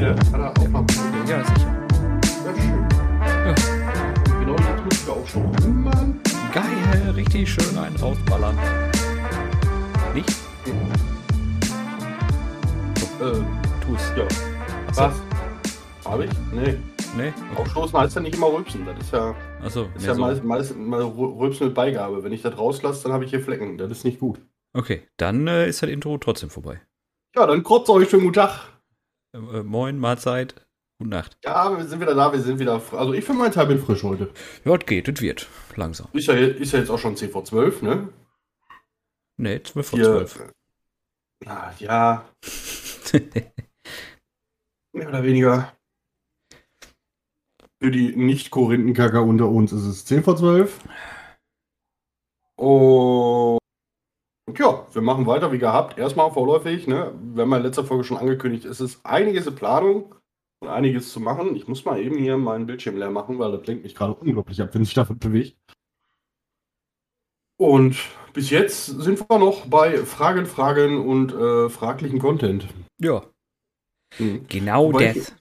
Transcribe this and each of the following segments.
Ja, hat er auch mal Ja, sicher. Ist schön. Ja. Genau das tust du auch schon. Mann. Geil, richtig schön einen rausballern. Nicht? Äh, Tu's. ja. Achso. Was? Hab ich? Nee. Nee? Aufstoßen heißt ja nicht immer rülpsen. Das ist ja, Achso, ist ja so. meist mal Rü- Rülpsen mit Beigabe. Wenn ich das rauslasse, dann habe ich hier Flecken. Das ist nicht gut. Okay, dann äh, ist das Intro trotzdem vorbei. Ja, dann krotzt euch schönen guten Tag. Äh, äh, moin, Mahlzeit, gute Nacht. Ja, wir sind wieder da, wir sind wieder. Also ich für meinen Teil bin frisch heute. Ja, es geht, es wird. Langsam. Ist ja, ist ja jetzt auch schon 10 vor 12, ne? Nee, 12 vor Hier, 12. Na, ja, mehr oder weniger. Für die Nicht-Korinthenkacker unter uns ist es 10 vor 12. Und ja, wir machen weiter wie gehabt. Erstmal vorläufig, ne? Wir haben ja in letzter Folge schon angekündigt, es ist einiges in Planung und einiges zu machen. Ich muss mal eben hier meinen Bildschirm leer machen, weil das lenkt mich gerade unglaublich ab, wenn sich davon bewegt. Und bis jetzt sind wir noch bei Fragen, Fragen und äh, fraglichen Content. Ja, Mhm. genau Wobei das.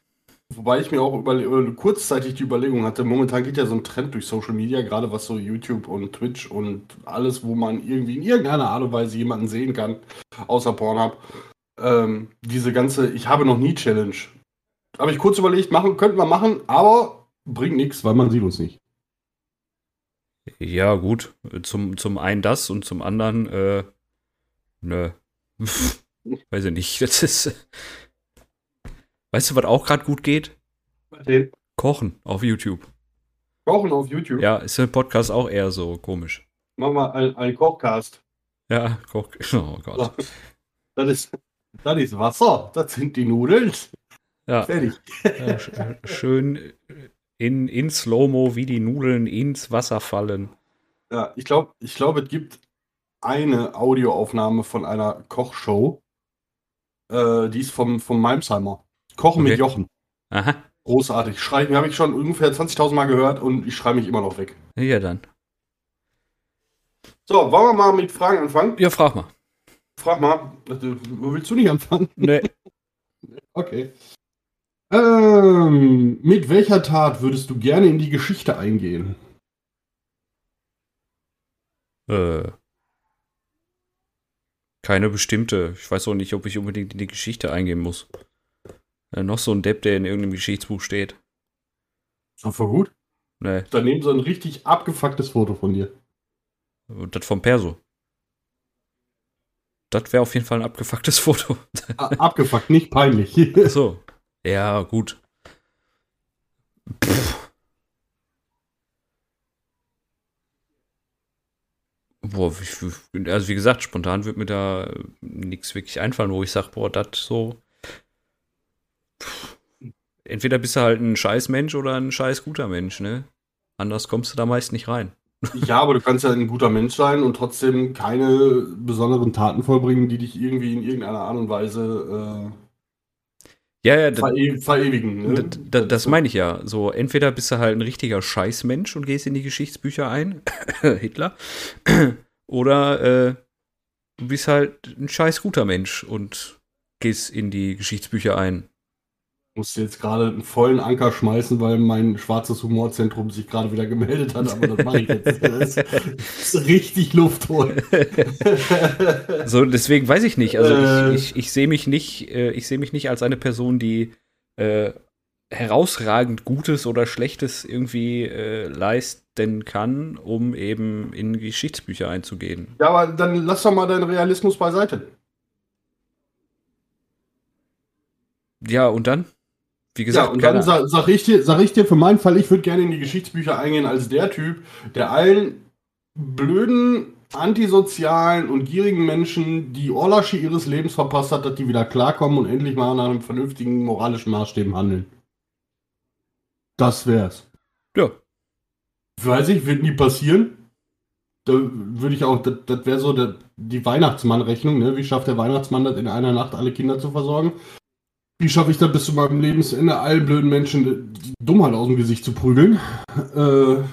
Wobei ich mir auch überle äh, kurzzeitig die Überlegung hatte, momentan geht ja so ein Trend durch Social Media, gerade was so YouTube und Twitch und alles, wo man irgendwie in irgendeiner Art und Weise jemanden sehen kann, außer Pornhub. Ähm, diese ganze Ich habe noch nie Challenge. Habe ich kurz überlegt, machen, könnten wir machen, aber bringt nichts, weil man sieht uns nicht. Ja, gut. Zum, zum einen das und zum anderen, äh, nö. Weiß ich nicht. Das ist. Weißt du, was auch gerade gut geht? Den Kochen auf YouTube. Kochen auf YouTube. Ja, ist im Podcast auch eher so komisch. Machen wir einen, Kochcast. Ja, Koch. Oh Gott. Das ist, das ist Wasser. Das sind die Nudeln. Ja, Fertig. äh, sch- schön in, in Slow-Mo, wie die Nudeln ins Wasser fallen. Ja, ich glaube, ich glaub, es gibt eine Audioaufnahme von einer Kochshow. Äh, die ist vom, vom Malmsheimer. Kochen mit Okay. Jochen. Aha. Großartig. Schreiben habe ich schon ungefähr 20.000 Mal gehört und ich schreibe mich immer noch weg. Ja, dann. So, wollen wir mal mit Fragen anfangen? Ja, frag mal. Frag mal. Wo willst du nicht anfangen? Nee. Okay. Ähm, mit welcher Tat würdest du gerne in die Geschichte eingehen? Äh, keine bestimmte. Ich weiß auch nicht, ob ich unbedingt in die Geschichte eingehen muss. Äh, noch so ein Depp, der in irgendeinem Geschichtsbuch steht. Voll gut. Nee, Daneben so ein richtig abgefucktes Foto von dir. und das vom Perso. Das wäre auf jeden Fall ein abgefucktes Foto. Abgefuckt, nicht peinlich. Ach so. Ja, gut. Pff. Boah, also wie gesagt, spontan wird mir da nichts wirklich einfallen, wo ich sage, boah, das so. Pff. Entweder bist du halt ein scheiß Mensch oder ein scheiß guter Mensch, ne? Anders kommst du da meist nicht rein. Ja, aber du kannst ja ein guter Mensch sein und trotzdem keine besonderen Taten vollbringen, die dich irgendwie in irgendeiner Art und Weise Ja, ja, äh, das, vere verewigen. Ne? das, das, das meine ich ja. So, entweder bist du halt ein richtiger Scheißmensch und gehst in die Geschichtsbücher ein, Hitler, oder äh, du bist halt ein scheiß guter Mensch und gehst in die Geschichtsbücher ein. Ich musste jetzt gerade einen vollen Anker schmeißen, weil mein schwarzes Humorzentrum sich gerade wieder gemeldet hat, aber das mache ich jetzt. Das ist richtig Luft holen. So, deswegen weiß ich nicht. Also Äh. ich, ich, ich sehe mich nicht, äh, ich sehe mich nicht als eine Person, die äh, herausragend Gutes oder Schlechtes irgendwie äh, leisten kann, um eben in Geschichtsbücher einzugehen. Ja, aber dann lass doch mal deinen Realismus beiseite. Ja, und dann? Wie Ja, gesagt, und dann keine- sag, sag, ich dir, sag ich dir für meinen Fall, ich würde gerne in die Geschichtsbücher eingehen als der Typ, der allen blöden, antisozialen und gierigen Menschen die Orlasche ihres Lebens verpasst hat, dass die wieder klarkommen und endlich mal nach einem vernünftigen moralischen Maßstäben handeln. Das wär's. ja, Weiß ich, wird nie passieren. Da würde ich auch, das, das wäre so der, die Weihnachtsmann-Rechnung, ne? Wie schafft der Weihnachtsmann das in einer Nacht alle Kinder zu versorgen? Wie schaffe ich das bis zu meinem Lebensende, allen blöden Menschen Dummheit aus dem Gesicht zu prügeln? Äh,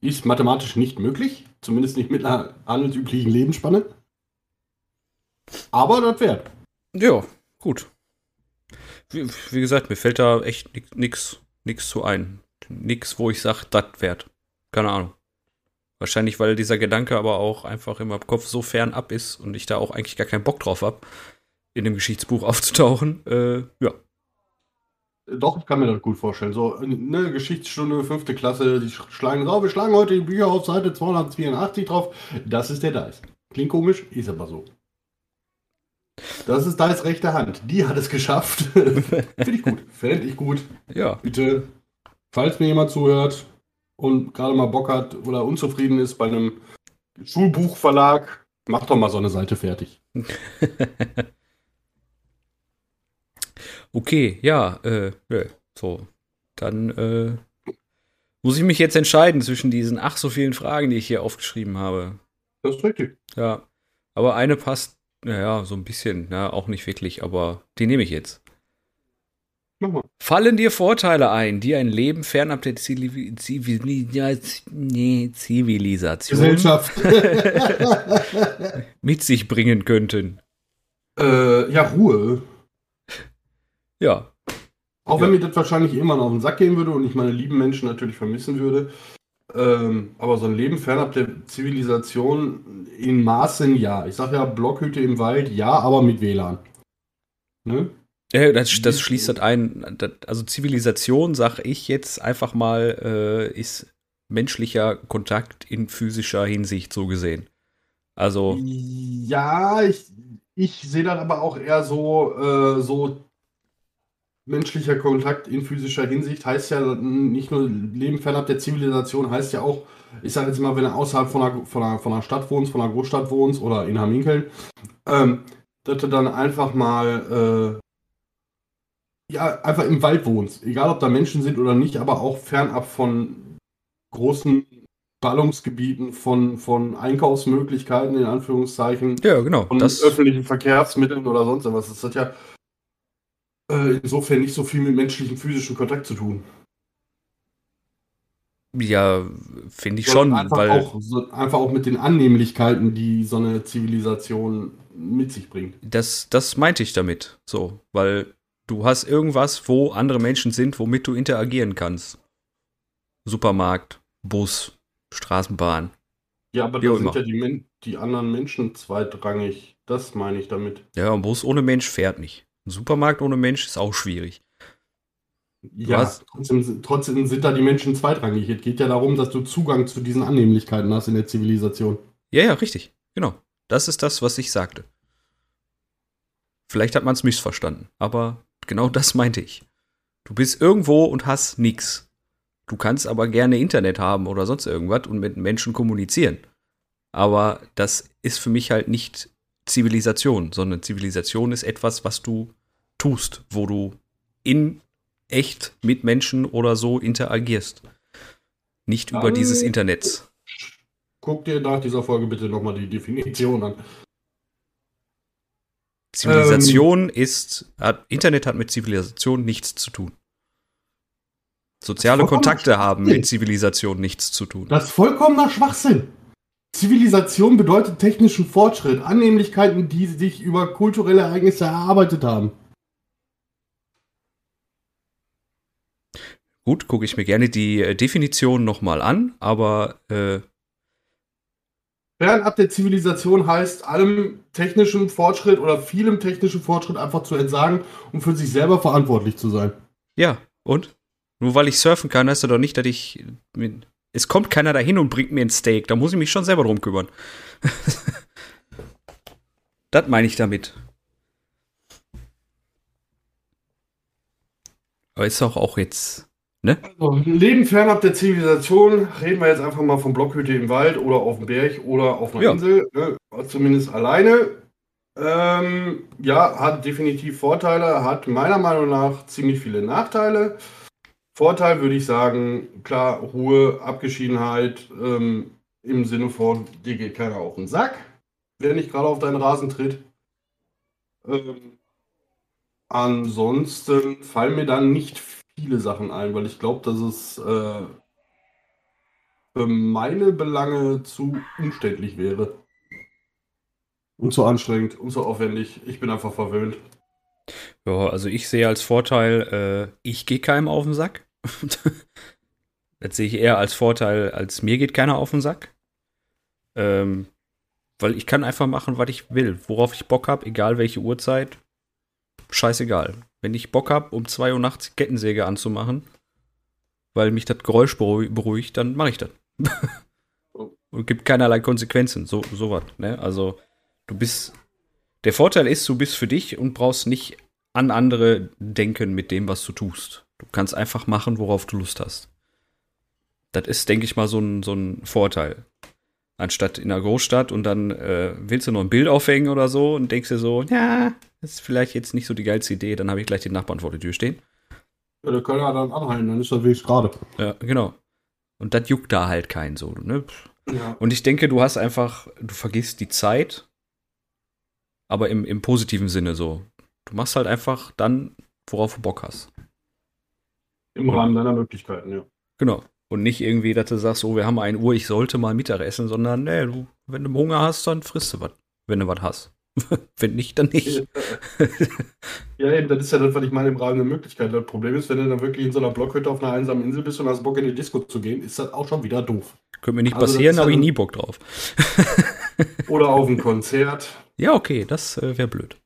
ist mathematisch nicht möglich. Zumindest nicht mit einer handelsüblichen Lebensspanne. Aber das wäre. ja, gut. wie, wie gesagt, mir fällt da echt nichts nix zu ein. Nix, wo ich sage, das wert. Keine Ahnung. Wahrscheinlich, weil dieser Gedanke aber auch einfach in meinem Kopf so fern ab ist und ich da auch eigentlich gar keinen Bock drauf habe, in dem Geschichtsbuch aufzutauchen. Äh, ja. Doch, ich kann mir das gut vorstellen. So eine Geschichtsstunde, fünfte Klasse, die schlagen drauf, wir schlagen heute die Bücher auf Seite 284 drauf. Das ist der Dice. Klingt komisch, ist aber so. Das ist Dice rechte Hand. Die hat es geschafft. Finde ich gut. Fände ich gut. Ja. Bitte, falls mir jemand zuhört und gerade mal Bock hat oder unzufrieden ist bei einem Schulbuchverlag, mach doch mal so eine Seite fertig. okay, ja, äh, so. Dann äh, muss ich mich jetzt entscheiden zwischen diesen ach so vielen Fragen, die ich hier aufgeschrieben habe. Das ist richtig. Ja. Aber eine passt, naja, so ein bisschen, ja, auch nicht wirklich, aber die nehme ich jetzt. Mach mal. Fallen dir Vorteile ein, die ein Leben fernab der Zivil Zivilisation Gesellschaft. mit sich bringen könnten? äh, ja, Ruhe. Ja. Auch wenn mir das wahrscheinlich irgendwann auf den Sack gehen würde und ich meine lieben Menschen natürlich vermissen würde. Ähm, aber so ein Leben fernab der Zivilisation in Maßen ja. Ich sag ja, Blockhütte im Wald, ja, aber mit WLAN. Ne? Ja, das, das schließt das ein. Das, also Zivilisation, sag ich jetzt einfach mal, äh, ist menschlicher Kontakt in physischer Hinsicht so gesehen. Also, Ja, ich, ich sehe das aber auch eher so, äh, so menschlicher Kontakt in physischer Hinsicht heißt ja nicht nur Leben fernab der Zivilisation, heißt ja auch, ich sage jetzt mal, wenn du außerhalb von einer, von, einer, von einer Stadt wohnst, von einer Großstadt wohnst oder in Hamminkeln, ähm, dass du dann einfach mal, äh, ja, einfach im Wald wohnst. Egal, ob da Menschen sind oder nicht, aber auch fernab von großen Ballungsgebieten, von, von Einkaufsmöglichkeiten, in Anführungszeichen, ja, genau. von Das, öffentlichen Verkehrsmitteln oder sonst was. Das hat ja äh, insofern nicht so viel mit menschlichem physischen Kontakt zu tun. ja, finde ich schon, einfach, weil auch, einfach auch mit den Annehmlichkeiten, die so eine Zivilisation mit sich bringt. das, das meinte ich damit. So, weil du hast irgendwas, wo andere Menschen sind, womit du interagieren kannst. Supermarkt, Bus, Straßenbahn. Ja, aber da sind immer. ja die, die anderen Menschen zweitrangig. Das meine ich damit. Ja, ein Bus ohne Mensch fährt nicht. Ein Supermarkt ohne Mensch ist auch schwierig. Ja, trotzdem, trotzdem sind da die Menschen zweitrangig. Es geht ja darum, dass du Zugang zu diesen Annehmlichkeiten hast in der Zivilisation. Ja, ja, richtig. Genau. Das ist das, was ich sagte. Vielleicht hat man es missverstanden, aber genau das meinte ich. Du bist irgendwo und hast nix. Du kannst aber gerne Internet haben oder sonst irgendwas und mit Menschen kommunizieren. Aber das ist für mich halt nicht Zivilisation, sondern Zivilisation ist etwas, was du tust, wo du in echt mit Menschen oder so interagierst. Nicht über Dann- dieses Internet. Guck dir nach dieser Folge bitte nochmal die Definition an. Zivilisation ist, hat, Internet hat mit Zivilisation nichts zu tun. Soziale Kontakte haben mit Zivilisation nichts zu tun. Das ist vollkommener Schwachsinn. Zivilisation bedeutet technischen Fortschritt, Annehmlichkeiten, die sich über kulturelle Ereignisse erarbeitet haben. Gut, gucke ich mir gerne die äh, Definition nochmal an, aber äh, Fernab der Zivilisation heißt, allem technischen Fortschritt oder vielem technischen Fortschritt einfach zu entsagen und für sich selber verantwortlich zu sein. ja, und? Nur weil ich surfen kann, heißt das doch nicht, dass ich. Es kommt keiner dahin und bringt mir ein Steak. Da muss ich mich schon selber drum kümmern. das meine ich damit. Aber ist doch auch jetzt. Ne? So, Leben fernab der Zivilisation, reden wir jetzt einfach mal von Blockhütte im Wald oder auf dem Berg oder auf einer Ja. Insel, ne? zumindest alleine. Ähm, ja, hat definitiv Vorteile, hat meiner Meinung nach ziemlich viele Nachteile. Vorteil würde ich sagen, klar, Ruhe, Abgeschiedenheit, ähm, im Sinne von, dir geht keiner auf den Sack, wenn nicht gerade auf deinen Rasen tritt. Ähm, ansonsten fallen mir dann nicht viele Sachen ein, weil ich glaube, dass es äh, für meine Belange zu umständlich wäre. Und zu anstrengend und zu aufwendig. Ich bin einfach verwöhnt. Ja, also ich sehe als Vorteil, äh, ich gehe keinem auf den Sack. das sehe ich eher als Vorteil, als mir geht keiner auf den Sack. Ähm, weil ich kann einfach machen, was ich will, worauf ich Bock habe, egal welche Uhrzeit. Scheißegal. Wenn ich Bock habe, um 2 Uhr nachts Kettensäge anzumachen, weil mich das Geräusch beruhigt, dann mache ich das. Und gibt keinerlei Konsequenzen, so sowas. Ne? Also du bist. Der Vorteil ist, du bist für dich und brauchst nicht an andere denken mit dem, was du tust. Du kannst einfach machen, worauf du Lust hast. Das ist, denke ich mal, so ein, so ein Vorteil. Anstatt in einer Großstadt und dann äh, willst du noch ein Bild aufhängen oder so und denkst dir so, ja, das ist vielleicht jetzt nicht so die geilste Idee, dann habe ich gleich den Nachbarn vor der Tür stehen. Ja, der kann ja dann anhalten, dann ist er wenigstens gerade. Ja, genau. Und das juckt da halt keinen so, ne? Ja. Und ich denke, du hast einfach, du vergisst die Zeit, aber im, im positiven Sinne so. Du machst halt einfach dann, worauf du Bock hast. Im Rahmen deiner Möglichkeiten, ja. Genau. Und nicht irgendwie, dass du sagst, oh, wir haben 1 Uhr, ich sollte mal Mittag essen, sondern, nee, du, wenn du Hunger hast, dann frisst du was, wenn du was hast. wenn nicht, dann nicht. Ja, eben, das ist ja das, was ich meine im Rahmen der Möglichkeiten. Das Problem ist, wenn du dann wirklich in so einer Blockhütte auf einer einsamen Insel bist und hast Bock in die Disco zu gehen, ist das auch schon wieder doof. Könnte mir nicht Also passieren, habe ich nie Bock drauf. Oder auf ein Konzert. Ja, okay, das äh, wäre blöd.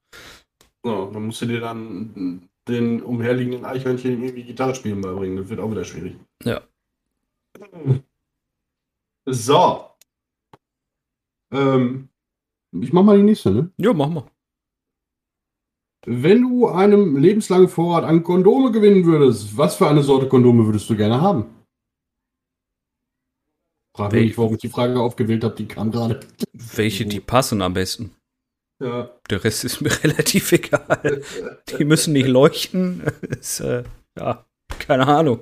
So, dann musst du dir dann den umherliegenden Eichhörnchen irgendwie Gitarre spielen beibringen. Das wird auch wieder schwierig. Ja. So. Ähm, ich mach mal die nächste, ne? Ja, machen wir. Wenn du einem lebenslangen Vorrat an Kondome gewinnen würdest, was für eine Sorte Kondome würdest du gerne haben? Frag mich Wel- nicht, warum ich die Frage aufgewählt habe, die kam gerade. Welche, die passen am besten. Ja. Der Rest ist mir relativ egal. Die müssen nicht leuchten. Ist, äh, ja, keine Ahnung.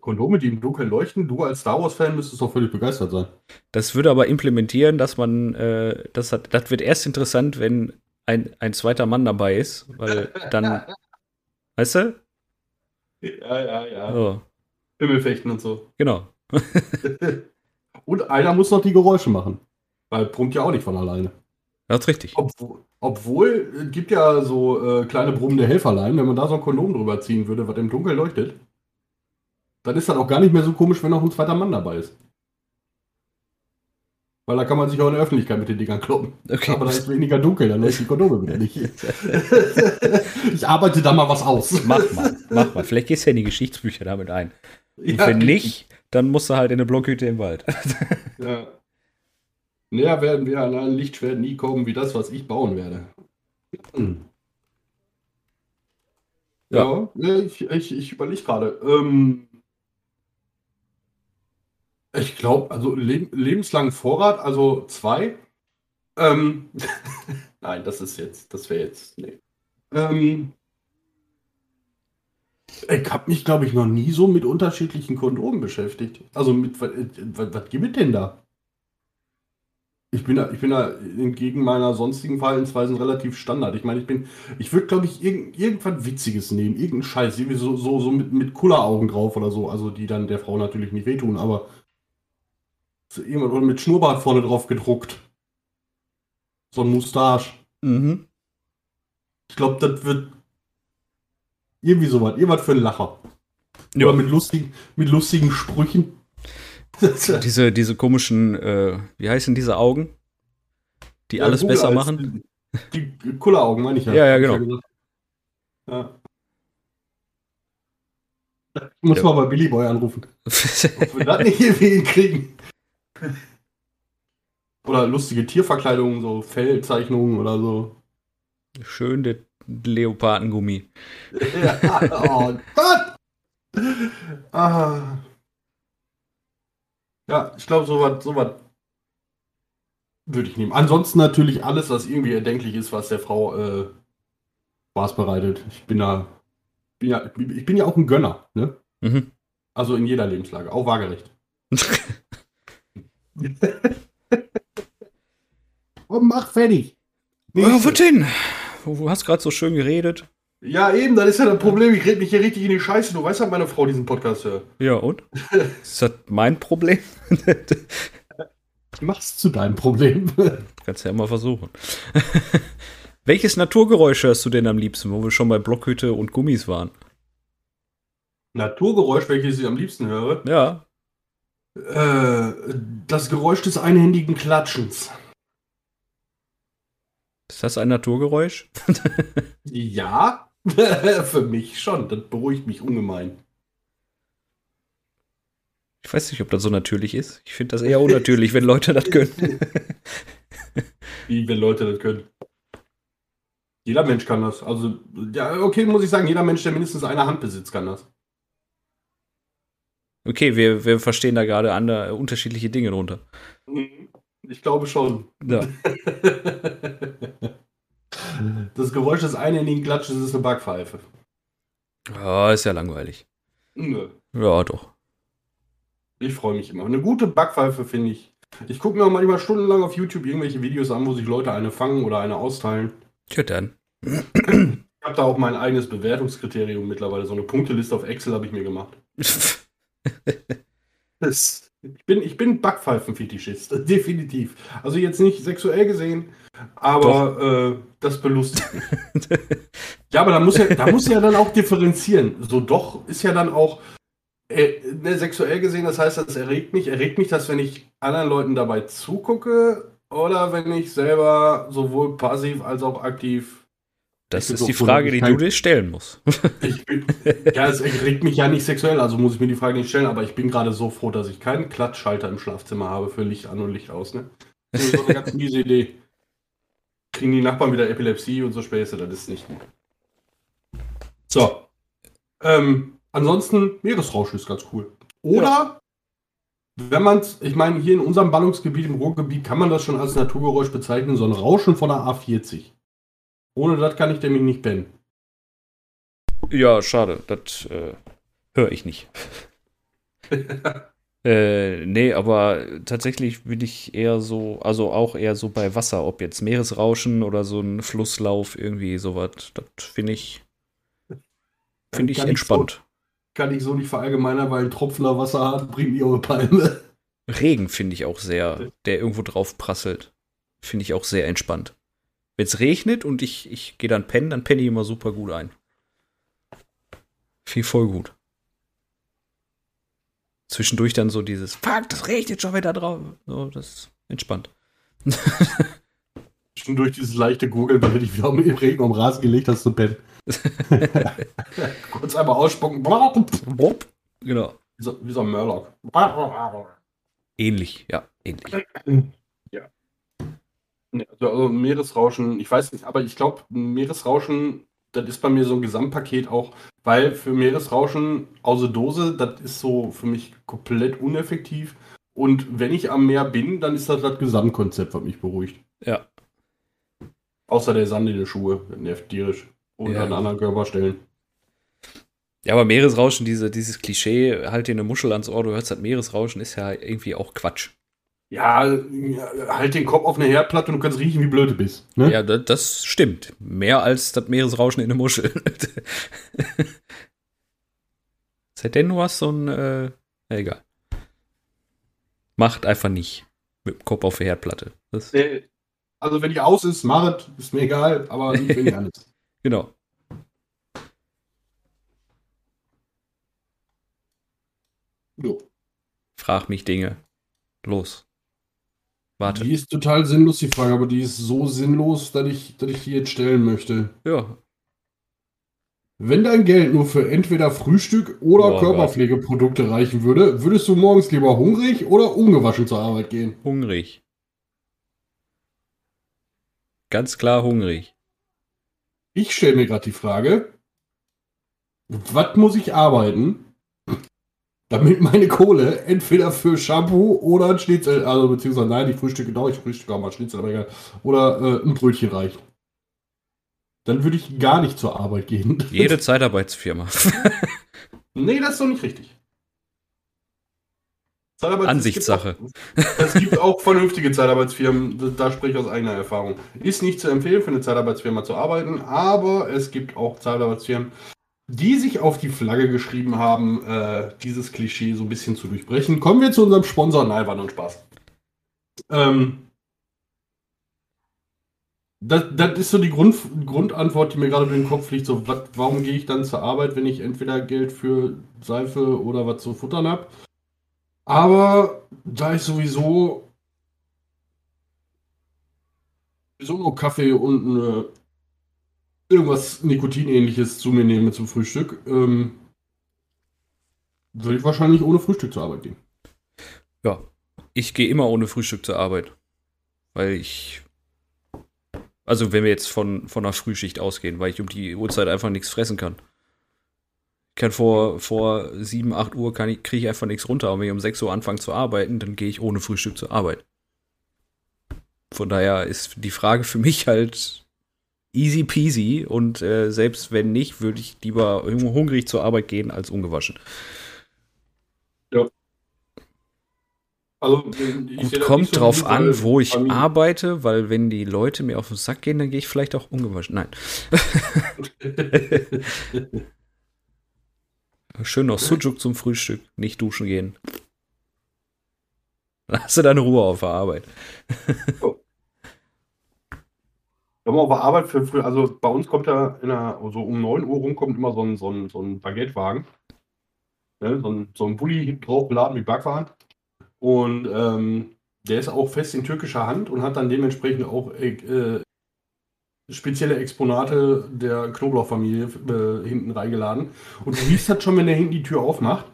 Kondome, die im Dunkeln leuchten, du als Star Wars-Fan müsstest doch völlig begeistert sein. Das würde aber implementieren, dass man, äh, das, hat, das wird erst interessant, wenn ein, ein zweiter Mann dabei ist, weil dann, weißt du? Ja, ja, ja. So, Himmelfechten und so. genau. Und einer muss noch die Geräusche machen. Weil brummt ja auch nicht von alleine. Das ist richtig. Obwohl, obwohl es gibt ja so äh, kleine brummende Helferlein, wenn man da so ein Kondom drüber ziehen würde, was im Dunkeln leuchtet, dann ist das auch gar nicht mehr so komisch, wenn noch ein zweiter Mann dabei ist. Weil da kann man sich auch in der Öffentlichkeit mit den Dingern kloppen. Okay. Aber da ist weniger dunkel, dann leuchten die Kondome wieder nicht. ich arbeite da mal was aus. Mach mal, mach mal. Vielleicht gehst du ja in die Geschichtsbücher damit ein. Und Ja, wenn nicht, dann musst du halt in eine Blockhütte im Wald. Ja. Näher werden wir an ein Lichtschwert nie kommen, wie das, was ich bauen werde. Hm. Ja, ja ich, ich, ich überlege gerade. Ähm, ich glaube, also le lebenslangen Vorrat, also zwei. Ähm, Nein, das ist jetzt, das wäre jetzt, nee. Ähm, ich habe mich, glaube ich, noch nie so mit unterschiedlichen Kondomen beschäftigt. Also mit, was, was, gibt es denn da? Ich bin da, ich bin da entgegen meiner sonstigen Verhaltensweisen relativ Standard. Ich meine, ich bin, ich würde, glaube ich, irgend, irgendwas Witziges nehmen, irgendeinen Scheiß, irgendwie so, so, so mit, mit Kulleraugen drauf oder so, also die dann der Frau natürlich nicht wehtun, aber oder mit Schnurrbart vorne drauf gedruckt. So ein Mustache. Mhm. Ich glaube, das wird irgendwie sowas, irgendwas für einen Lacher. Ja. Oder mit lustigen, mit lustigen Sprüchen. Diese, diese komischen, äh, wie heißen diese Augen? Die Ja, alles Google besser machen? Die Kulleraugen, meine ich ja. Ja, ja, genau. Ja. Ich muss Ja. mal bei Billy Boy anrufen. Ob wir das nicht irgendwie hinkriegen. Oder lustige Tierverkleidungen, so Fellzeichnungen oder so. Schön der Leopardengummi. Ja, oh Gott! Ah. Ja, ich glaube, sowas so was würde ich nehmen. Ansonsten natürlich alles, was irgendwie erdenklich ist, was der Frau äh, Spaß bereitet. Ich bin da, bin ja, ich bin ja auch ein Gönner, ne? Mhm. Also in jeder Lebenslage, auch waagerecht. Und mach fertig. Ja, was denn? Du hast gerade so schön geredet. Ja, eben, das ist ja das Problem. Ich rede mich hier richtig in die Scheiße. Du weißt, dass meine Frau diesen Podcast hört. Ja, und? Ist das mein Problem? Ich mach's zu deinem Problem. Kannst ja mal versuchen. Welches Naturgeräusch hörst du denn am liebsten, wo wir schon bei Blockhütte und Gummis waren? Naturgeräusch, welches ich am liebsten höre? Ja. Äh, das Geräusch des einhändigen Klatschens. Ist das ein Naturgeräusch? ja, für mich schon. Das beruhigt mich ungemein. Ich weiß nicht, ob das so natürlich ist. Ich finde das eher unnatürlich, wenn Leute das können. Wie, wenn Leute das können? Jeder Mensch kann das. Also, ja, okay, muss ich sagen, jeder Mensch, der mindestens eine Hand besitzt, kann das. Okay, wir, wir verstehen da gerade andere, unterschiedliche Dinge drunter. Mhm. Ich glaube schon. Ja. Das Geräusch des einhändigen Klatsches ist eine Backpfeife. Ja, ist ja langweilig. Nö. Ja, doch. Ich freue mich immer. Eine gute Backpfeife finde ich. Ich gucke mir auch manchmal stundenlang auf YouTube irgendwelche Videos an, wo sich Leute eine fangen oder eine austeilen. Tja, dann. Ich habe da auch mein eigenes Bewertungskriterium mittlerweile. So eine Punkteliste auf Excel habe ich mir gemacht. Das, ich bin, ich bin Backpfeifen-Fetischist, definitiv. Also jetzt nicht sexuell gesehen, aber äh, das belustigt mich. ja, aber da muss ja, da muss ja dann auch differenzieren. So doch ist ja dann auch äh, ne, sexuell gesehen, das heißt, das erregt mich. Erregt mich das, wenn ich anderen Leuten dabei zugucke oder wenn ich selber sowohl passiv als auch aktiv Das ist die Frage, die du dir stellen musst. Ich bin, ja, es erregt mich ja nicht sexuell, also muss ich mir die Frage nicht stellen, aber ich bin gerade so froh, dass ich keinen Klatschschalter im Schlafzimmer habe für Licht an und Licht aus. Ne? Das ist so eine ganz miese Idee. Kriegen die Nachbarn wieder Epilepsie und so Späße, das ist nicht gut. So. Ähm, ansonsten, Meeresrauschen ist ganz cool. Oder, wenn man es, ich meine, hier in unserem Ballungsgebiet, im Ruhrgebiet, kann man das schon als Naturgeräusch bezeichnen, so ein Rauschen von der A40. Ohne das kann ich nämlich nicht pennen. Ja, schade. Das äh, höre ich nicht. äh, nee, aber tatsächlich bin ich eher so, also auch eher so bei Wasser, ob jetzt Meeresrauschen oder so ein Flusslauf, irgendwie sowas. Das finde ich, finde ich entspannt. kann ich so nicht verallgemeinern, weil ein Tropfener Wasser hat, bringt die eure Palme. Regen finde ich auch sehr, der irgendwo drauf prasselt. Finde ich auch sehr entspannt. Wenn es regnet und ich, ich gehe dann pennen, dann penne ich immer super gut ein. Viel voll gut. Zwischendurch dann so dieses, fuck, das regnet schon wieder drauf. So, das ist entspannt. Schon durch dieses leichte Gurgeln, weil du dich wieder im Regen um Rasen gelegt hast zu pennen. Kurz einmal ausspucken. Genau. Wie so, wie so ein Murloc. Ähnlich, ja, ähnlich. Also, also Meeresrauschen, ich weiß nicht, aber ich glaube, Meeresrauschen, das ist bei mir so ein Gesamtpaket auch, weil für Meeresrauschen außer Dose, das ist so für mich komplett uneffektiv. Und wenn ich am Meer bin, dann ist das das Gesamtkonzept, was mich beruhigt. Ja. Außer der Sand in den Schuhe, das nervt tierisch. Und Ja. an anderen Körperstellen. Ja, aber Meeresrauschen, diese, dieses Klischee, halt dir eine Muschel ans Ohr, du hörst das Meeresrauschen, ist ja irgendwie auch Quatsch. Ja, halt den Kopf auf eine Herdplatte und du kannst riechen, wie blöd du bist. Ne? Ja, das, das stimmt. Mehr als das Meeresrauschen in der Muschel. Seitdem du hast so ein, äh, egal. Macht einfach nicht. Mit dem Kopf auf der Herdplatte. Das, Also wenn die aus ist, mach es, ist mir egal, aber nicht, wenn die an ist. genau. Jo. Frag mich Dinge. Los. Warte. Die ist total sinnlos, die Frage, aber die ist so sinnlos, dass ich, dass ich die jetzt stellen möchte. Ja. Wenn dein Geld nur für entweder Frühstück oder Boah, Körperpflegeprodukte reichen würde, würdest du morgens lieber hungrig oder ungewaschen zur Arbeit gehen? Hungrig. Ganz klar hungrig. Ich stelle mir gerade die Frage, was muss ich arbeiten, damit meine Kohle entweder für Shampoo oder ein Schnitzel, also beziehungsweise nein, die Frühstücke doch, ich frühstücke auch mal Schnitzel, aber egal, oder äh, ein Brötchen reicht. Dann würde ich gar nicht zur Arbeit gehen. Jede Zeitarbeitsfirma. nee, das ist doch nicht richtig. Ansichtssache. Es gibt, gibt auch vernünftige Zeitarbeitsfirmen, da spreche ich aus eigener Erfahrung. Ist nicht zu empfehlen, für eine Zeitarbeitsfirma zu arbeiten, aber es gibt auch Zeitarbeitsfirmen, die sich auf die Flagge geschrieben haben, äh, dieses Klischee so ein bisschen zu durchbrechen. Kommen wir zu unserem Sponsor. Nein, ein Spaß. Ähm, das, das ist so die Grund, Grundantwort, die mir gerade durch den Kopf liegt. So, wat, warum gehe ich dann zur Arbeit, wenn ich entweder Geld für Seife oder was zu futtern habe? Aber da ich sowieso, sowieso nur Kaffee und eine, irgendwas Nikotinähnliches zu mir nehme zum Frühstück, ähm, würde ich wahrscheinlich ohne Frühstück zur Arbeit gehen. Ja, ich gehe immer ohne Frühstück zur Arbeit. Weil ich also wenn wir jetzt von, von einer Frühschicht ausgehen, weil ich um die Uhrzeit einfach nichts fressen kann. Ich kann vor, vor 7, 8 Uhr kriege ich einfach nichts runter. Und wenn ich um 6 Uhr anfange zu arbeiten, dann gehe ich ohne Frühstück zur Arbeit. Von daher ist die Frage für mich halt easy peasy. Und äh, selbst wenn nicht, würde ich lieber hungrig zur Arbeit gehen als ungewaschen. Also, Gut, kommt so drauf an, wo ich Familie. arbeite, weil wenn die Leute mir auf den Sack gehen, dann gehe ich vielleicht auch ungewaschen. Nein. Schön noch Sujuk zum Frühstück, nicht duschen gehen. Dann hast du deine Ruhe auf der Arbeit. oh. Wenn man auf Arbeit für früh, also bei uns kommt in der, so um 9 Uhr rum kommt immer so ein, so ein, so ein Baguettewagen. Ne, so ein, so ein Bulli drauf beladen mit Backwaren. Und ähm, der ist auch fest in türkischer Hand und hat dann dementsprechend auch äh, spezielle Exponate der Knoblauchfamilie äh, hinten reingeladen. Und du riechst halt schon, wenn der hinten die Tür aufmacht.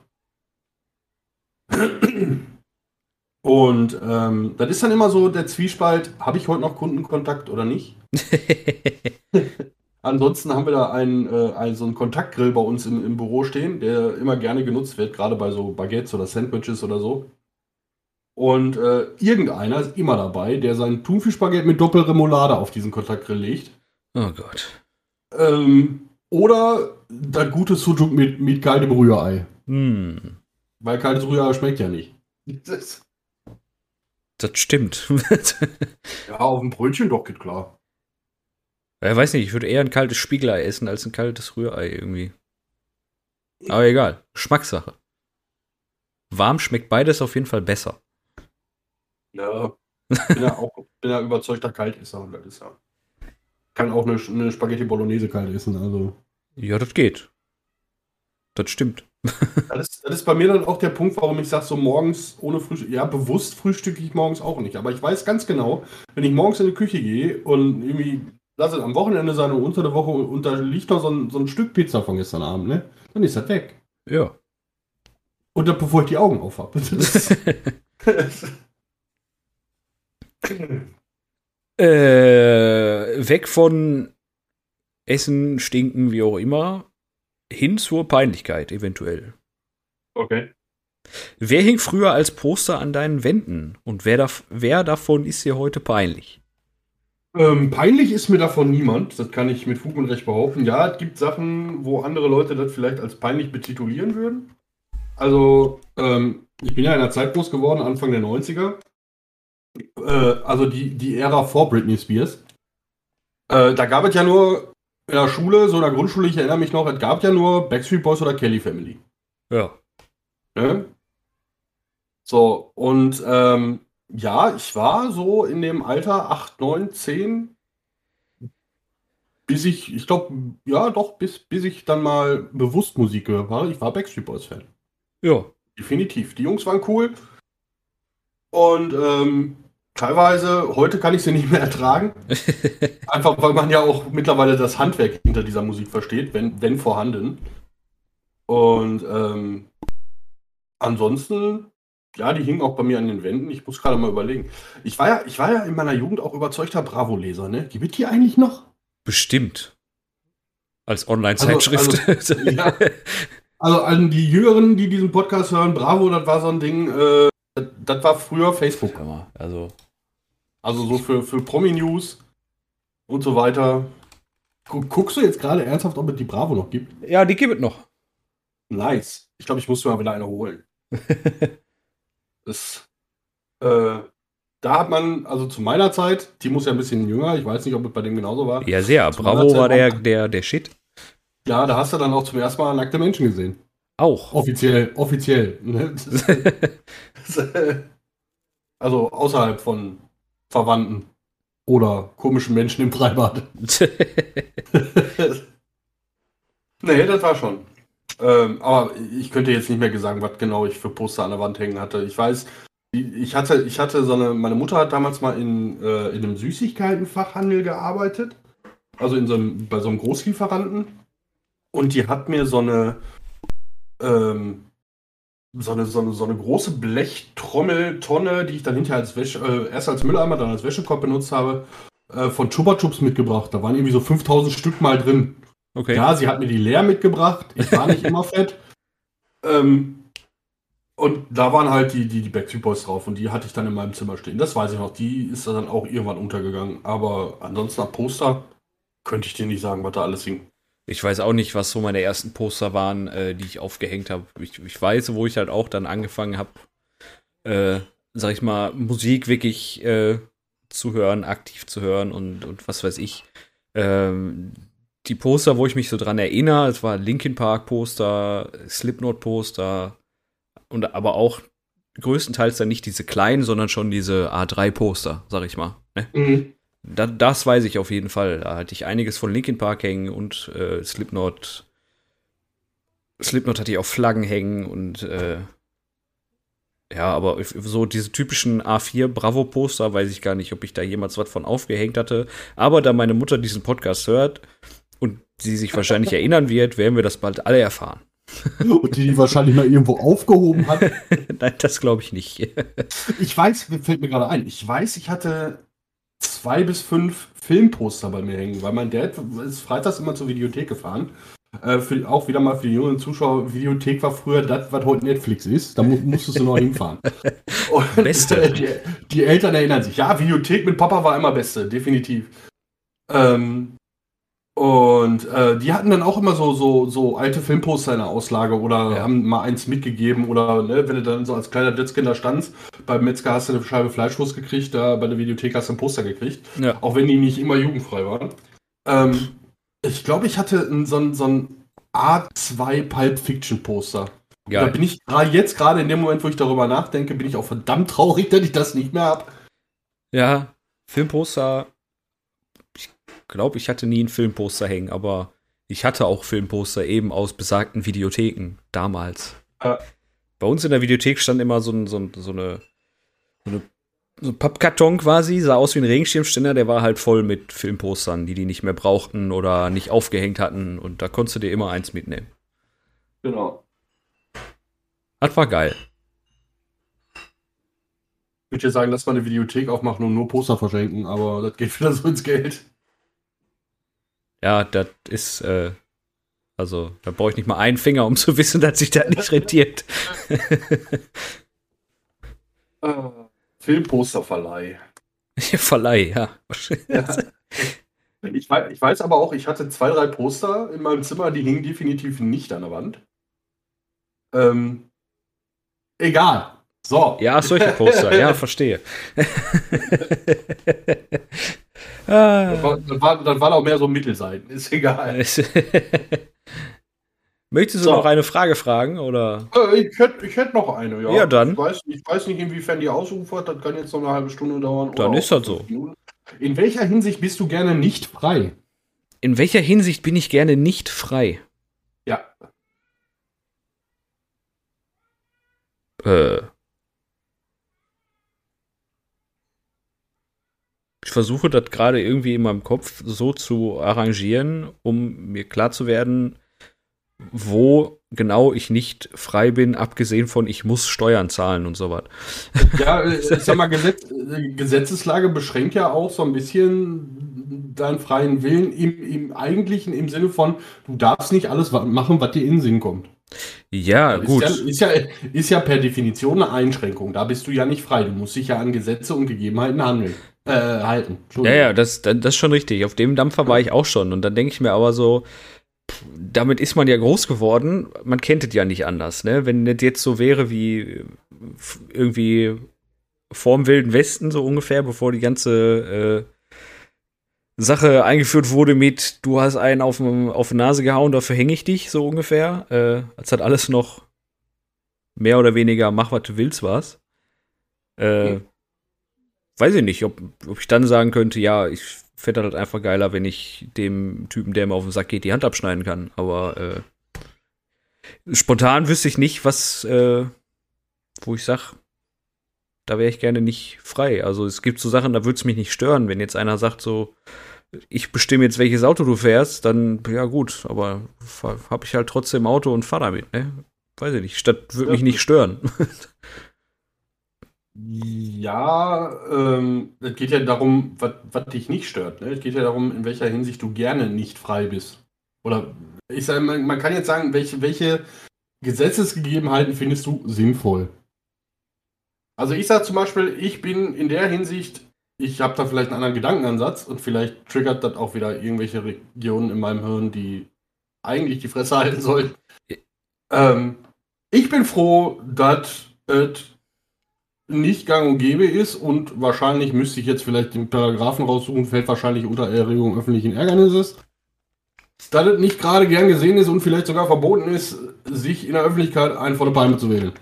Und ähm, das ist dann immer so der Zwiespalt, habe ich heute noch Kundenkontakt oder nicht? Ansonsten haben wir da einen, äh, einen, so einen Kontaktgrill bei uns im, im Büro stehen, der immer gerne genutzt wird, gerade bei so Baguettes oder Sandwiches oder so. Und äh, irgendeiner ist immer dabei, der sein Thunfischbaguette mit Doppelremoulade auf diesen Kontaktgrill legt. Oh Gott. Ähm, oder das gute Sujuk mit, mit kaltem Rührei. Hm. Weil kaltes Rührei schmeckt ja nicht. Das, das stimmt. ja, auf dem Brötchen doch, geht klar. Ja, weiß nicht, ich würde eher ein kaltes Spiegelei essen als ein kaltes Rührei irgendwie. Aber egal, Geschmackssache. Warm schmeckt beides auf jeden Fall besser. Ja, bin ja auch bin ja überzeugter Kaltesser und das ist ja. Kann auch eine, eine Spaghetti Bolognese kalt essen, also. Ja, das geht. Das stimmt. das, ist, das ist bei mir dann auch der Punkt, warum ich sage, so morgens ohne Frühstück. Ja, bewusst frühstücke ich morgens auch nicht. Aber ich weiß ganz genau, wenn ich morgens in die Küche gehe und irgendwie, lass es am Wochenende sein und unter der Woche und da liegt noch so ein, so ein Stück Pizza von gestern Abend, ne? Dann ist das weg. Ja. Und dann, bevor ich die Augen auf habe. Äh, weg von Essen, Stinken, wie auch immer, hin zur Peinlichkeit eventuell. Okay. Wer hing früher als Poster an deinen Wänden und wer, da, wer davon ist dir heute peinlich? Ähm, peinlich ist mir davon niemand, das kann ich mit Fug und Recht behaupten. Ja, es gibt Sachen, wo andere Leute das vielleicht als peinlich betitulieren würden. Also, ähm, ich bin ja in einer Zeit groß geworden, Anfang der 90er äh, also die, die Ära vor Britney Spears. Äh, da gab es ja nur in der Schule, so in der Grundschule, ich erinnere mich noch, es gab ja nur Backstreet Boys oder Kelly Family. Ja. Ne? So, und ähm, ja, ich war so in dem Alter 8, 9, 10, bis ich, ich glaube, ja doch, bis, bis ich dann mal bewusst Musik gehört habe. Ich war Backstreet Boys Fan. Ja. Definitiv. Die Jungs waren cool. Und ähm, teilweise, heute kann ich sie nicht mehr ertragen. Einfach weil man ja auch mittlerweile das Handwerk hinter dieser Musik versteht, wenn, wenn vorhanden. Und ähm, ansonsten, ja, die hingen auch bei mir an den Wänden. Ich muss gerade mal überlegen. Ich war ja, ich war ja in meiner Jugend auch überzeugter Bravo-Leser, ne? Gibt die eigentlich noch? Bestimmt. Als Online-Zeitschrift. Also, also, ja. also, an die Jüngeren, die diesen Podcast hören, Bravo, das war so ein Ding, äh, das war früher Facebook. Also, also so für, für Promi-News und so weiter. Guckst du jetzt gerade ernsthaft, ob es die Bravo noch gibt? Ja, die gibt es noch. Nice. Ich glaube, ich muss mir mal wieder eine holen. das, äh, da hat man, also zu meiner Zeit, die muss ja ein bisschen jünger, ich weiß nicht, ob es bei dem genauso war. Ja, sehr. Zu Bravo war der, der, der Shit. Ja, da hast du dann auch zum ersten Mal nackte Menschen gesehen. Auch. Offiziell, offiziell. Ne? also außerhalb von Verwandten Oder komischen Menschen im Freibad. nee, das war schon. Ähm, aber ich könnte jetzt nicht mehr sagen, was genau ich für Poster an der Wand hängen hatte. Ich weiß, ich hatte, ich hatte so eine, meine Mutter hat damals mal in, äh, in einem Süßigkeitenfachhandel gearbeitet. Also in so einem, bei so einem Großlieferanten. Und die hat mir so eine, ähm, so eine, so eine, so eine große Blechtrommeltonne, die ich dann hinterher als Wäsche, äh, erst als Mülleimer, dann als Wäschekorb benutzt habe, äh, von Chupa Chups mitgebracht. Da waren irgendwie so 5000 Stück mal drin. Okay. Ja, sie hat mir die leer mitgebracht. Ich war nicht immer fett. Ähm, und da waren halt die, die, die Backstreet Boys drauf und die hatte ich dann in meinem Zimmer stehen. Das weiß ich noch. Die ist dann auch irgendwann untergegangen. Aber ansonsten nach Poster könnte ich dir nicht sagen, was da alles hing. Ich weiß auch nicht, was so meine ersten Poster waren, äh, die ich aufgehängt habe. Ich, ich, weiß, wo ich halt auch dann angefangen habe, äh, sag ich mal, Musik wirklich äh, zu hören, aktiv zu hören und, und was weiß ich. Ähm, die Poster, wo ich mich so dran erinnere, es war Linkin Park Poster, Slipknot Poster und aber auch größtenteils dann nicht diese kleinen, sondern schon diese A3 Poster, sag ich mal. Ne? Mhm. Da, das weiß ich auf jeden Fall. Da hatte ich einiges von Linkin Park hängen und äh, Slipknot. Slipknot hatte ich auf Flaggen hängen und äh, ja, aber so diese typischen A4 Bravo-Poster weiß ich gar nicht, ob ich da jemals was von aufgehängt hatte. Aber da meine Mutter diesen Podcast hört und sie sich wahrscheinlich erinnern wird, werden wir das bald alle erfahren. Und die, die wahrscheinlich mal irgendwo aufgehoben hat. Nein, das glaube ich nicht. ich weiß, fällt mir gerade ein, ich weiß, ich hatte zwei bis fünf Filmposter bei mir hängen, weil mein Dad ist freitags immer zur Videothek gefahren. Äh, für, auch wieder mal für die jungen Zuschauer, Videothek war früher das, was heute Netflix ist. Da mu musstest du noch hinfahren. Und, Beste. Äh, die, die, Eltern erinnern sich. Ja, Videothek mit Papa war immer Beste, definitiv. Ähm, und äh, die hatten dann auch immer so, so, so alte Filmposter in der Auslage oder ja. haben mal eins mitgegeben oder ne, wenn du dann so als kleiner Blitzkind da standst, beim Metzger hast du eine Scheibe Fleischwurst gekriegt, da bei der Videothek hast du ein Poster gekriegt. Ja. Auch wenn die nicht immer jugendfrei waren. Ähm, ich glaube, ich hatte ein, so ein, so ein A2 Pulp Fiction Poster. Da bin ich jetzt gerade in dem Moment, wo ich darüber nachdenke, bin ich auch verdammt traurig, dass ich das nicht mehr habe. Ja, Filmposter glaube, ich hatte nie ein Filmposter hängen, aber ich hatte auch Filmposter eben aus besagten Videotheken damals. Ah. Bei uns in der Videothek stand immer so, ein, so, ein, so eine, so eine so ein Pappkarton quasi, sah aus wie ein Regenschirmständer, der war halt voll mit Filmpostern, die die nicht mehr brauchten oder nicht aufgehängt hatten und da konntest du dir immer eins mitnehmen. Genau. Das war geil. Ich würde ja sagen, lass mal eine Videothek aufmachen und nur Poster verschenken, aber das geht wieder so ins Geld. Ja, das ist, äh, also, da brauche ich nicht mal einen Finger, um zu wissen, dass sich das nicht rentiert. äh, Filmposterverleih. Verleih, ja. ja. Ich, weiß, ich weiß aber auch, ich hatte zwei, drei Poster in meinem Zimmer, die hingen definitiv nicht an der Wand. Ähm, egal. So. Ja, solche Poster, ja, verstehe. Ah. Das, war, das, war, auch mehr so Mittelseiten, ist egal. Möchtest du so. noch eine Frage fragen? Oder? Äh, ich, hätte, ich hätte noch eine, ja. Ja, dann. Ich weiß, ich weiß nicht, inwiefern die ausufert, das kann jetzt noch eine halbe Stunde dauern. Dann ist das so. In welcher Hinsicht bist du gerne nicht frei? In welcher Hinsicht bin ich gerne nicht frei? Ja. Äh. Versuche das gerade irgendwie in meinem Kopf so zu arrangieren, um mir klar zu werden, wo genau ich nicht frei bin, abgesehen von ich muss Steuern zahlen und so was. Ja, äh, ich sag mal, Gesetz, äh, Gesetzeslage beschränkt ja auch so ein bisschen deinen freien Willen im, im eigentlichen, im Sinne von, du darfst nicht alles machen, was dir in den Sinn kommt. Ja, ist gut. Ja, ist, ja, ist ja per Definition eine Einschränkung. Da bist du ja nicht frei. Du musst dich ja an Gesetze und Gegebenheiten handeln äh, halten. Ja, ja, das, das ist schon richtig. Auf dem Dampfer war ich auch schon. Und dann denke ich mir aber so, damit ist man ja groß geworden. Man kennt es ja nicht anders. Ne? Wenn das jetzt so wäre wie irgendwie vorm Wilden Westen, so ungefähr, bevor die ganze äh, Sache eingeführt wurde mit, du hast einen auf, auf die Nase gehauen, dafür hänge ich dich, so ungefähr. Äh, als hat alles noch mehr oder weniger mach, was du willst, was. Äh, mhm weiß ich nicht, ob, ob ich dann sagen könnte, ja, ich fände das einfach geiler, wenn ich dem Typen, der mir auf den Sack geht, die Hand abschneiden kann. Aber äh, spontan wüsste ich nicht, was, äh, wo ich sag, da wäre ich gerne nicht frei. Also es gibt so Sachen, da würde es mich nicht stören, wenn jetzt einer sagt so, ich bestimme jetzt, welches Auto du fährst, dann, ja gut, aber habe ich halt trotzdem Auto und fahre damit, ne? Weiß ich nicht, Stadt würde mich nicht stören. Ja, ähm, es geht ja darum, was dich nicht stört. Ne? Es geht ja darum, in welcher Hinsicht du gerne nicht frei bist. Oder ich sage, man, man kann jetzt sagen, welche, welche Gesetzesgegebenheiten findest du sinnvoll? Also ich sage zum Beispiel, ich bin in der Hinsicht, ich habe da vielleicht einen anderen Gedankenansatz und vielleicht triggert das auch wieder irgendwelche Regionen in meinem Hirn, die eigentlich die Fresse halten sollen. Ähm, ich bin froh, dass es nicht gang und gäbe ist und wahrscheinlich müsste ich jetzt vielleicht den Paragraphen raussuchen, fällt wahrscheinlich unter Erregung öffentlichen Ärgernisses. Dass es nicht gerade gern gesehen ist und vielleicht sogar verboten ist, sich in der Öffentlichkeit einen von der Palme zu wählen.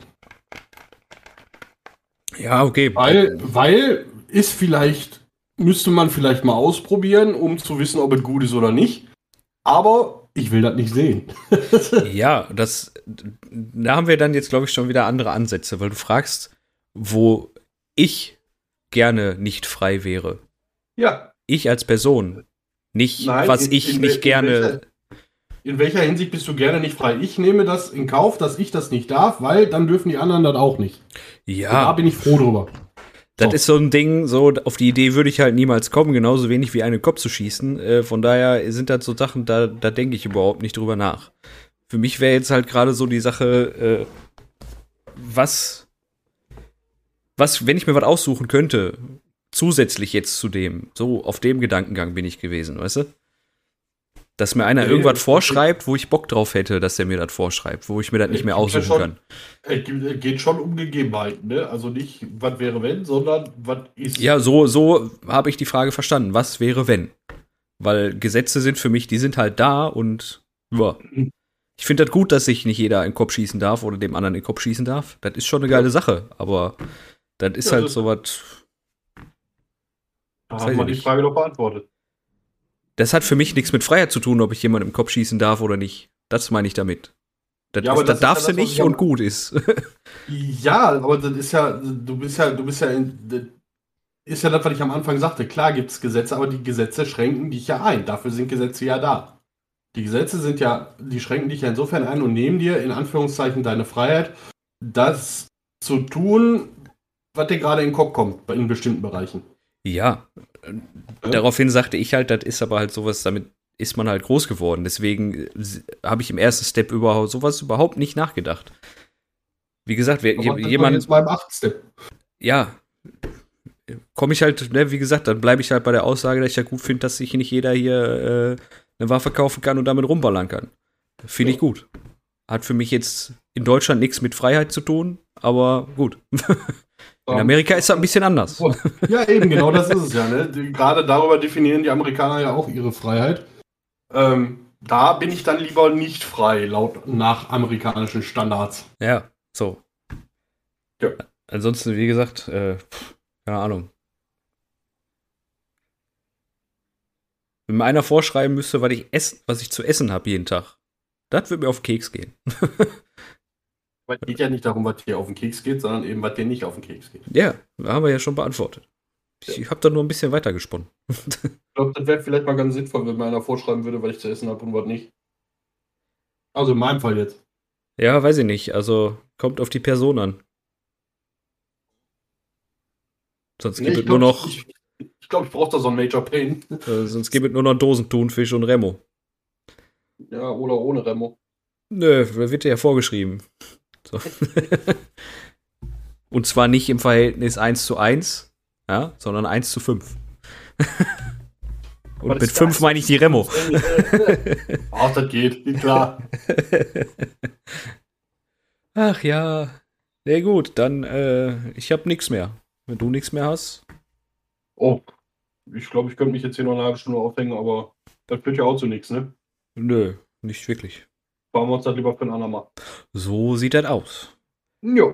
Ja, okay. Weil, weil ist vielleicht, müsste man vielleicht mal ausprobieren, um zu wissen, ob es gut ist oder nicht. Aber ich will das nicht sehen. ja, das, da haben wir dann jetzt, glaube ich, schon wieder andere Ansätze, weil du fragst, wo ich gerne nicht frei wäre. Ja. Ich als Person. Nicht, Nein, was in, ich in nicht gerne. In welcher, in welcher Hinsicht bist du gerne nicht frei? Ich nehme das in Kauf, dass ich das nicht darf, weil dann dürfen die anderen das auch nicht. Ja. Und da bin ich froh drüber. Das so. ist so ein Ding, so auf die Idee würde ich halt niemals kommen, genauso wenig wie einen Kopf zu schießen. Äh, von daher sind das so Sachen, da, da denke ich überhaupt nicht drüber nach. Für mich wäre jetzt halt gerade so die Sache, äh, was was, wenn ich mir was aussuchen könnte, zusätzlich jetzt zu dem, so auf dem Gedankengang bin ich gewesen, weißt du? Dass mir einer ja, irgendwas vorschreibt, wo ich Bock drauf hätte, dass der mir das vorschreibt, wo ich mir das nicht mehr aussuchen schon, kann. Es geht schon um Gegebenheiten, ne? Also nicht, was wäre wenn, sondern was ist. Ja, so, so habe ich die Frage verstanden. Was wäre wenn? Weil Gesetze sind für mich, die sind halt da und ja. Ich finde das gut, dass sich nicht jeder in den Kopf schießen darf oder dem anderen in den Kopf schießen darf. Das ist schon eine geile Sache, aber das ist ja, halt so was. Da haben wir die Frage doch beantwortet. Das hat für mich nichts mit Freiheit zu tun, ob ich jemanden im Kopf schießen darf oder nicht. Das meine ich damit. Das, ja, ist, das, das darfst ja du nicht und gut ist. ja, aber das ist ja, du bist ja, du bist ja in, ist ja das, was ich am Anfang sagte. Klar gibt es Gesetze, aber die Gesetze schränken dich ja ein. Dafür sind Gesetze ja da. Die Gesetze sind ja, die schränken dich ja insofern ein und nehmen dir in Anführungszeichen deine Freiheit, das zu tun, was dir gerade in den Kopf kommt, in bestimmten Bereichen. Ja. ja. Daraufhin sagte ich halt, das ist aber halt sowas, damit ist man halt groß geworden. Deswegen habe ich im ersten Step überhaupt sowas überhaupt nicht nachgedacht. Wie gesagt, wer, jemand. Jetzt beim achten Step. Ja. Komme ich halt, ne, wie gesagt, dann bleibe ich halt bei der Aussage, dass ich ja gut finde, dass sich nicht jeder hier äh, eine Waffe kaufen kann und damit rumballern kann. Finde ich gut. Hat für mich jetzt in Deutschland nichts mit Freiheit zu tun, aber gut. In Amerika ist das ein bisschen anders. Ja, eben, genau das ist es ja. Ne? Gerade darüber definieren die Amerikaner ja auch ihre Freiheit. Ähm, da bin ich dann lieber nicht frei, laut nach amerikanischen Standards. Ja, so. Ja. Ansonsten, wie gesagt, äh, keine Ahnung. Wenn mir einer vorschreiben müsste, was ich, ess, was ich zu essen habe jeden Tag, das würde mir auf Keks gehen. Weil es geht ja nicht darum, was dir auf den Keks geht, sondern eben, was dir nicht auf den Keks geht. Ja, haben wir ja schon beantwortet. Ich ja. habe da nur ein bisschen weiter gesponnen. ich glaube, das wäre vielleicht mal ganz sinnvoll, wenn mir einer vorschreiben würde, was ich zu essen habe und was nicht. Also in meinem Fall jetzt. Ja, weiß ich nicht. Also kommt auf die Person an. Sonst nee, gibt es nur noch. Ich, ich glaube, ich brauche da so einen Major Pain. Äh, sonst gibt es nur noch Dosentunfisch und Remo. Ja, oder ohne Remo. Nö, wird ja vorgeschrieben. So. Und zwar nicht im Verhältnis 1 zu 1, ja, sondern 1 zu 5. Und mit 5 meine ich die Remo. Ach, das geht, klar. Ach ja. Sehr gut, dann, äh, ich habe nichts mehr. Wenn du nichts mehr hast. Oh, ich glaube, ich könnte mich jetzt hier noch eine halbe Stunde aufhängen, aber das führt ja auch zu nichts, ne? Nö, nicht wirklich. Fahren wir uns das lieber für ein andermal. So sieht das aus. Ja.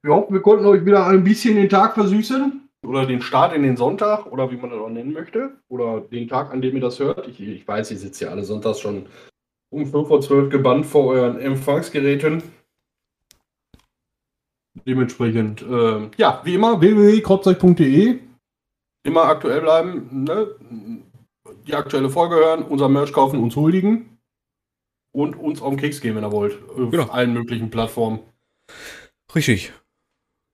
Wir hoffen, wir konnten euch wieder ein bisschen den Tag versüßen. oder den Start in den Sonntag oder wie man das auch nennen möchte. Oder den Tag, an dem ihr das hört. Ich, ich weiß, ihr sitzt ja alle sonntags schon um 5 vor 12 gebannt vor euren Empfangsgeräten. Dementsprechend, äh, ja, wie immer, www.kropzeug.de. Immer aktuell bleiben, ne? die aktuelle Folge hören, unser Merch kaufen, uns huldigen und uns auf den Keks gehen, wenn ihr wollt. Auf Genau. allen möglichen Plattformen. Richtig.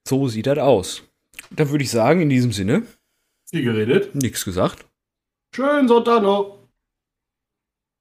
So sieht das aus. Dann würde ich sagen, in diesem Sinne, Viel geredet. nichts gesagt. Schönen Sonntag noch.